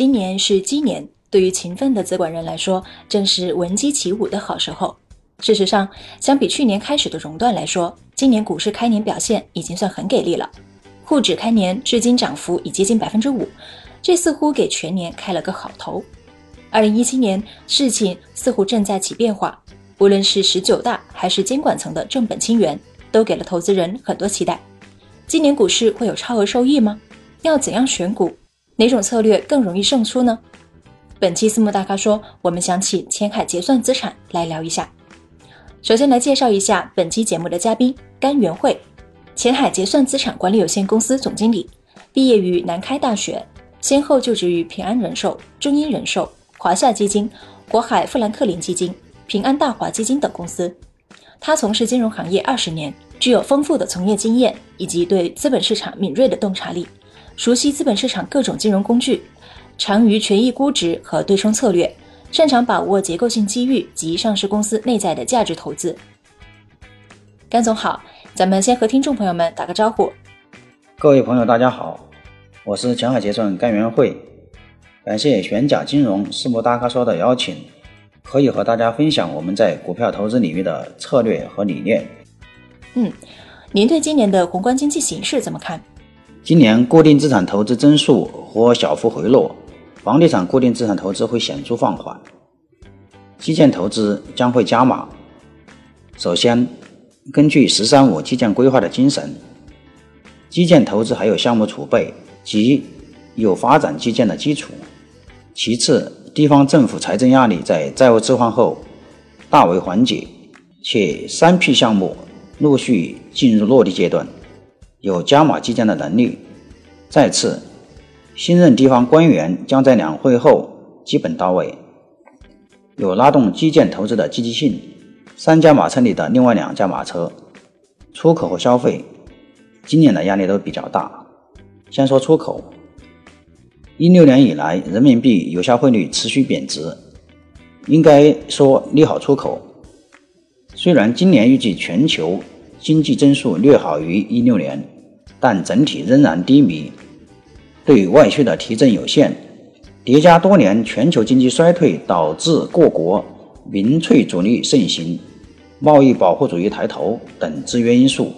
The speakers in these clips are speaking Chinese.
今年是鸡年，对于勤奋的资管人来说，正是闻鸡起舞的好时候。事实上，相比去年开始的熔断来说，今年股市开年表现已经算很给力了。沪指开年至今涨幅已接近百分之五，这似乎给全年开了个好头。二零一七年事情似乎正在起变化，无论是十九大还是监管层的正本清源，都给了投资人很多期待。今年股市会有超额收益吗？要怎样选股？哪种策略更容易胜出呢？本期私募大咖说，我们想请前海结算资产来聊一下。首先来介绍一下本期节目的嘉宾甘元慧，前海结算资产管理有限公司总经理，毕业于南开大学，先后就职于平安人寿、中英人寿、华夏基金、国海富兰克林基金、平安大华基金等公司。他从事金融行业二十年。具有丰富的从业经验以及对资本市场敏锐的洞察力，熟悉资本市场各种金融工具，长于权益估值和对冲策略，擅长把握结构性机遇及上市公司内在的价值投资。甘总好，咱们先和听众朋友们打个招呼。各位朋友，大家好，我是前海结算甘元慧，感谢玄甲金融私募大咖说的邀请，可以和大家分享我们在股票投资领域的策略和理念。嗯，您对今年的宏观经济形势怎么看？今年固定资产投资增速或小幅回落，房地产固定资产投资会显著放缓，基建投资将会加码。首先，根据“十三五”基建规划的精神，基建投资还有项目储备及有发展基建的基础。其次，地方政府财政压力在债务置换后大为缓解，且三批项目。陆续进入落地阶段，有加码基建的能力。再次，新任地方官员将在两会后基本到位，有拉动基建投资的积极性。三驾马车里的另外两驾马车，出口和消费，今年的压力都比较大。先说出口，一六年以来，人民币有效汇率持续贬值，应该说利好出口。虽然今年预计全球经济增速略好于一六年，但整体仍然低迷，对外需的提振有限，叠加多年全球经济衰退导致各国民粹主义盛行、贸易保护主义抬头等制约因素，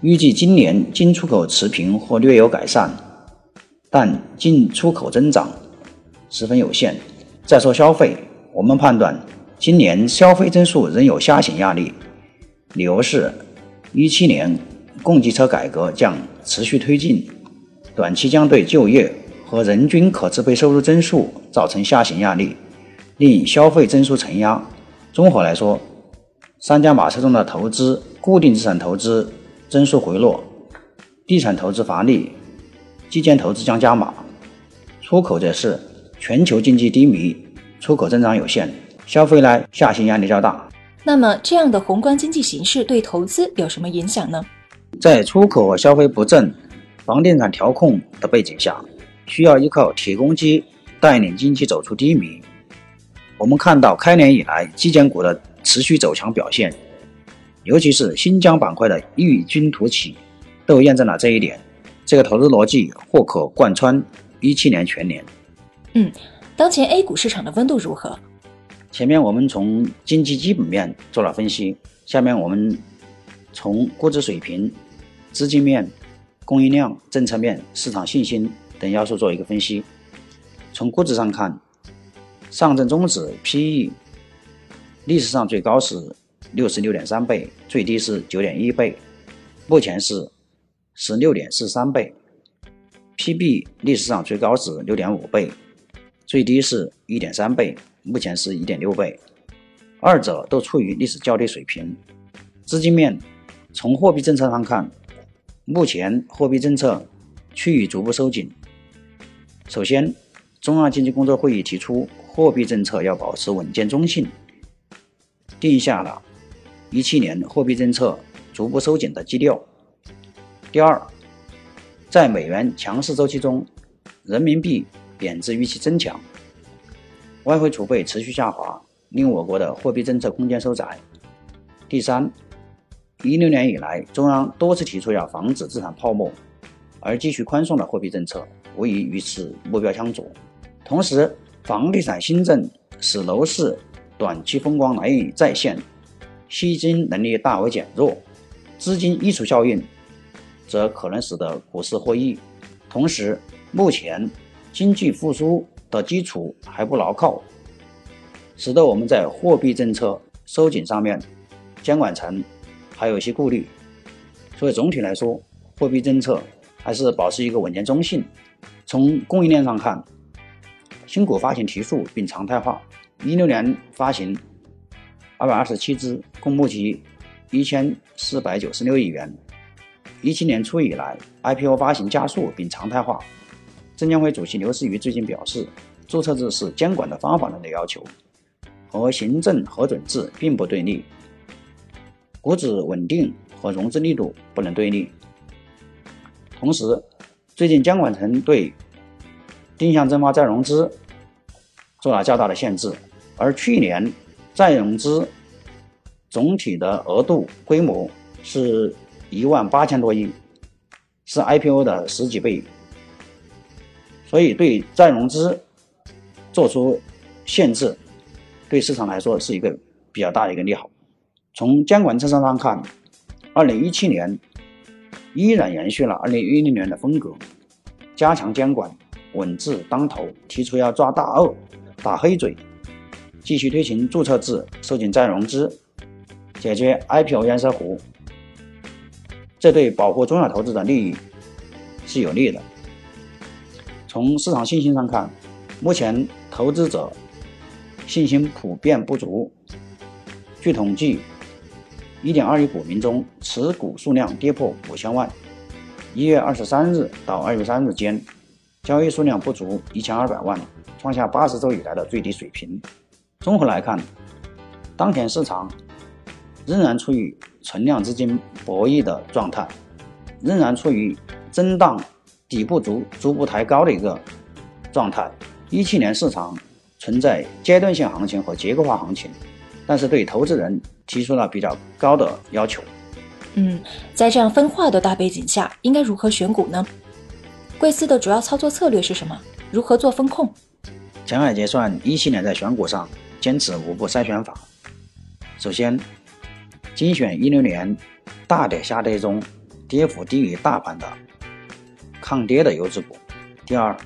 预计今年进出口持平或略有改善，但进出口增长十分有限。再说消费，我们判断。今年消费增速仍有下行压力，理由是，一七年供给侧改革将持续推进，短期将对就业和人均可支配收入增速造成下行压力，令消费增速承压。综合来说，三驾马车中的投资、固定资产投资增速回落，地产投资乏力，基建投资将加码，出口则是全球经济低迷，出口增长有限。消费呢下行压力较大，那么这样的宏观经济形势对投资有什么影响呢？在出口和消费不振、房地产调控的背景下，需要依靠铁公鸡带领经济走出低迷。我们看到开年以来基建股的持续走强表现，尤其是新疆板块的异军突起，都验证了这一点。这个投资逻辑或可贯穿一七年全年。嗯，当前 A 股市场的温度如何？前面我们从经济基本面做了分析，下面我们从估值水平、资金面、供应量、政策面、市场信心等要素做一个分析。从估值上看，上证综指 PE 历史上最高是六十六点三倍，最低是九点一倍，目前是十六点四三倍。PB 历史上最高是六点五倍，最低是一点三倍。目前是一点六倍，二者都处于历史较低水平。资金面，从货币政策上看，目前货币政策趋于逐步收紧。首先，中央经济工作会议提出，货币政策要保持稳健中性，定下了一七年货币政策逐步收紧的基调。第二，在美元强势周期中，人民币贬值预期增强，外汇储备持续下滑，令我国的货币政策空间收窄。第三，一六年以来，中央多次提出要防止资产泡沫，而继续宽松的货币政策无疑与此目标相左。同时，房地产新政使楼市短期风光难以再现，吸金能力大为减弱，资金溢出效应则可能使得股市获益。同时，目前经济复苏的基础还不牢靠，使得我们在货币政策收紧上面，监管层还有一些顾虑。所以总体来说，货币政策还是保持一个稳健中性。从供应链上看，新股发行提速并常态化，一六年发行二百二十七只，共募集一千四百九十六亿元。一七年初以来，IPO 发行加速并常态化。证监会主席刘士余最近表示，注册制是监管的方法论的要求，和行政核准制并不对立。股指稳定和融资力度不能对立。同时，最近监管层对定向增发再融资做了较大的限制，而去年再融资总体的额度规模是一万八千多亿，是 IPO 的十几倍。所以，对再融资做出限制，对市场来说是一个比较大的一个利好。从监管政策上看，二零一七年依然延续了二零一零年的风格，加强监管，稳字当头，提出要抓大鳄、打黑嘴，继续推行注册制，收紧再融资，解决 IPO 堰塞湖，这对保护中小投资者利益是有利的。从市场信心上看，目前投资者信心普遍不足。据统计，一点二亿股民中持股数量跌破五千万。一月二十三日到二月三日间，交易数量不足一千二百万，创下八十周以来的最低水平。综合来看，当前市场仍然处于存量资金博弈的状态，仍然处于震荡。底部逐逐步抬高的一个状态。一七年市场存在阶段性行情和结构化行情，但是对投资人提出了比较高的要求。嗯，在这样分化的大背景下，应该如何选股呢？贵司的主要操作策略是什么？如何做风控？前海结算一七年在选股上坚持五步筛选法。首先，精选一六年大跌下跌中跌幅低于大盘的。抗跌的优质股。第二，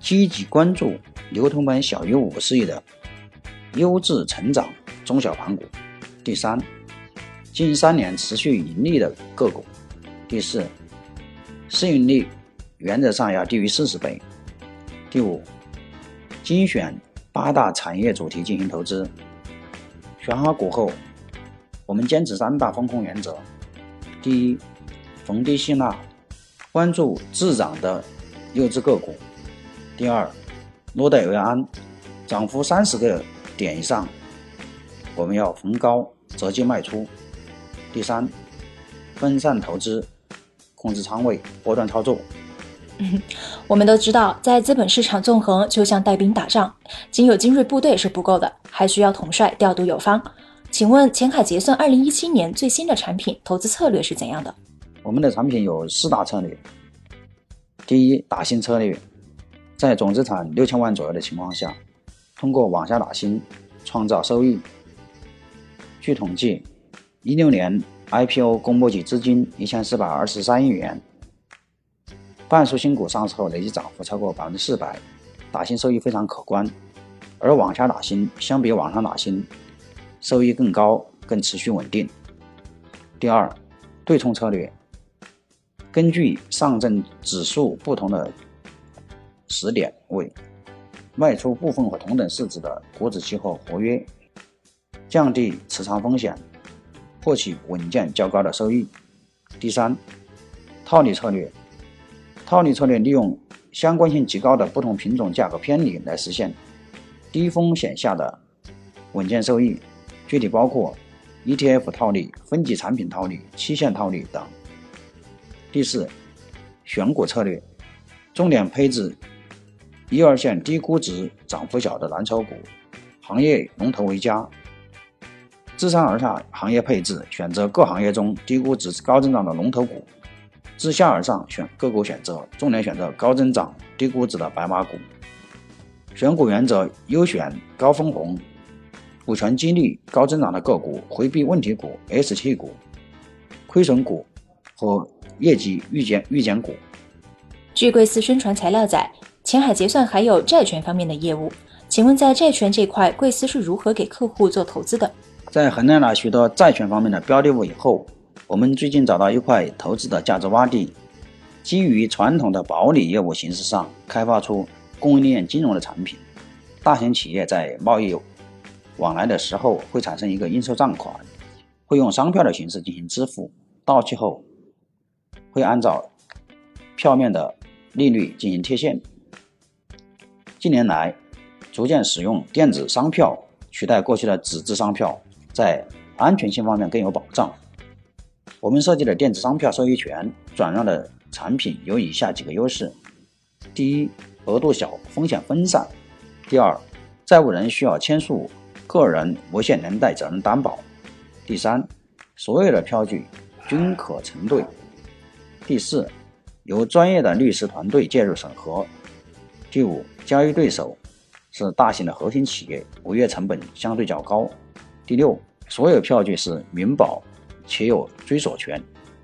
积极关注流通盘小于五十亿的优质成长中小盘股。第三，近三年持续盈利的个股。第四，市盈率原则上要低于四十倍。第五，精选八大产业主题进行投资。选好股后，我们坚持三大风控原则：第一，逢低吸纳。关注滞涨的优质个股。第二，落袋为安，涨幅三十个点以上，我们要逢高择机卖出。第三，分散投资，控制仓位，波段操作。我们都知道，在资本市场纵横就像带兵打仗，仅有精锐部队是不够的，还需要统帅调度有方。请问前海结算二零一七年最新的产品投资策略是怎样的？我们的产品有四大策略。第一，打新策略，在总资产六千万左右的情况下，通过往下打新创造收益。据统计，一六年 IPO 公募集资金一千四百二十三亿元，半数新股上市后累计涨幅超过百分之四百，打新收益非常可观。而往下打新相比往上打新，收益更高，更持续稳定。第二，对冲策略。根据上证指数不同的时点位，卖出部分和同等市值的股指期货合约，降低持仓风险，获取稳健较高的收益。第三，套利策略，套利策略利用相关性极高的不同品种价格偏离，来实现低风险下的稳健收益。具体包括 ETF 套利、分级产品套利、期限套利等。第四，选股策略，重点配置一二线低估值、涨幅小的蓝筹股，行业龙头为佳。自上而下行业配置，选择各行业中低估值、高增长的龙头股；自下而上选个股选择，重点选择高增长、低估值的白马股。选股原则：优选高分红、股权激励、高增长的个股，回避问题股、ST 股、亏损股和业绩预减预减股。据贵司宣传材料载，前海结算还有债权方面的业务，请问在债权这块，贵司是如何给客户做投资的？在衡量了许多债权方面的标的物以后，我们最近找到一块投资的价值洼地，基于传统的保理业务形式上开发出供应链金融的产品。大型企业在贸易往来的时候会产生一个应收账款，会用商票的形式进行支付，到期后会按照票面的利率进行贴现。近年来，逐渐使用电子商票取代过去的纸质商票。在安全性方面更有保障。我们设计的电子商票收益权转让的产品有以下几个优势：第一，额度小，风险分散；第二，债务人需要签署个人无限连带责任担保；第三，所有的票据均可承兑；第四，由专业的律师团队介入审核；第五，交易对手是大型的核心企业，违约成本相对较高。第六，所有票据是民保且有追索权。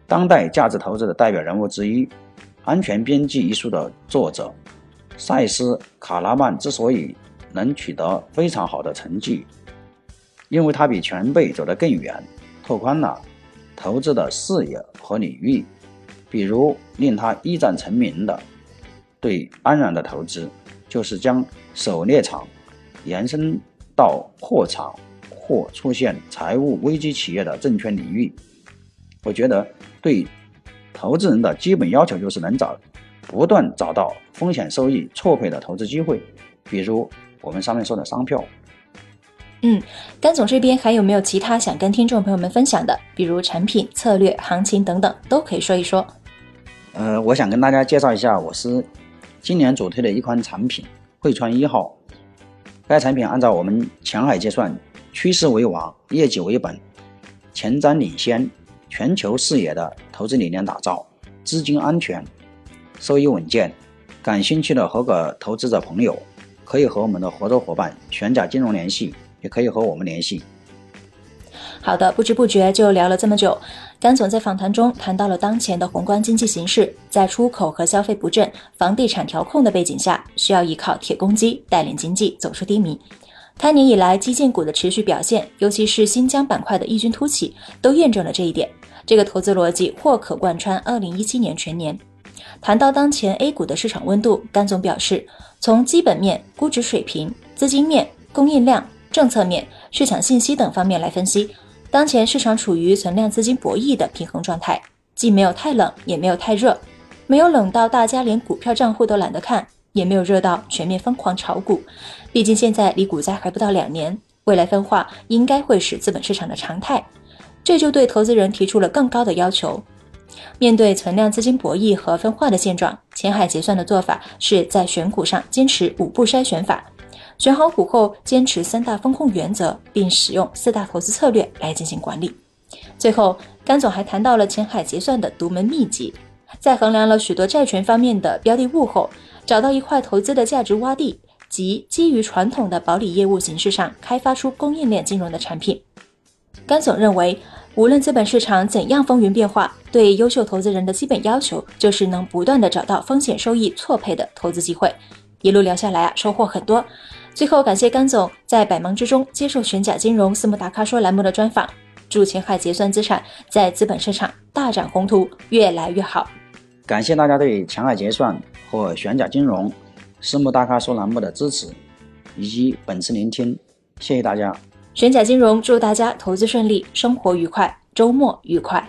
当代价值投资的代表人物之一，《安全边际》一书的作者塞斯·卡拉曼之所以能取得非常好的成绩，因为他比前辈走得更远，拓宽了投资的视野和领域。比如令他一战成名的对安然的投资，就是将狩猎场延伸到货场。或出现财务危机企业的证券领域，我觉得对投资人的基本要求就是能找不断找到风险收益错配的投资机会，比如我们上面说的商票。嗯，甘总这边还有没有其他想跟听众朋友们分享的？比如产品、策略、行情等等，都可以说一说。呃，我想跟大家介绍一下我司今年主推的一款产品——汇川一号。该产品按照我们前海结算。趋势为王，业绩为本，前瞻领先，全球视野的投资理念打造，资金安全，收益稳健。感兴趣的合格投资者朋友，可以和我们的合作伙伴玄甲金融联系，也可以和我们联系。好的，不知不觉就聊了这么久。甘总在访谈中谈到了当前的宏观经济形势，在出口和消费不振、房地产调控的背景下，需要依靠铁公鸡带领经济走出低迷。开年以来，基建股的持续表现，尤其是新疆板块的异军突起，都验证了这一点。这个投资逻辑或可贯穿二零一七年全年。谈到当前 A 股的市场温度，甘总表示，从基本面、估值水平、资金面、供应量、政策面、市场信息等方面来分析，当前市场处于存量资金博弈的平衡状态，既没有太冷，也没有太热，没有冷到大家连股票账户都懒得看。也没有热到全面疯狂炒股，毕竟现在离股灾还不到两年，未来分化应该会是资本市场的常态，这就对投资人提出了更高的要求。面对存量资金博弈和分化的现状，前海结算的做法是在选股上坚持五步筛选法，选好股后坚持三大风控原则，并使用四大投资策略来进行管理。最后，甘总还谈到了前海结算的独门秘籍，在衡量了许多债权方面的标的物后。找到一块投资的价值洼地，即基于传统的保理业务形式上开发出供应链金融的产品。甘总认为，无论资本市场怎样风云变化，对优秀投资人的基本要求就是能不断的找到风险收益错配的投资机会。一路聊下来啊，收获很多。最后感谢甘总在百忙之中接受玄甲金融私募大咖说栏目的专访。祝前海结算资产在资本市场大展宏图，越来越好。感谢大家对前海结算。或玄甲金融私募大咖说栏目的支持以及本次聆听，谢谢大家。玄甲金融祝大家投资顺利，生活愉快，周末愉快。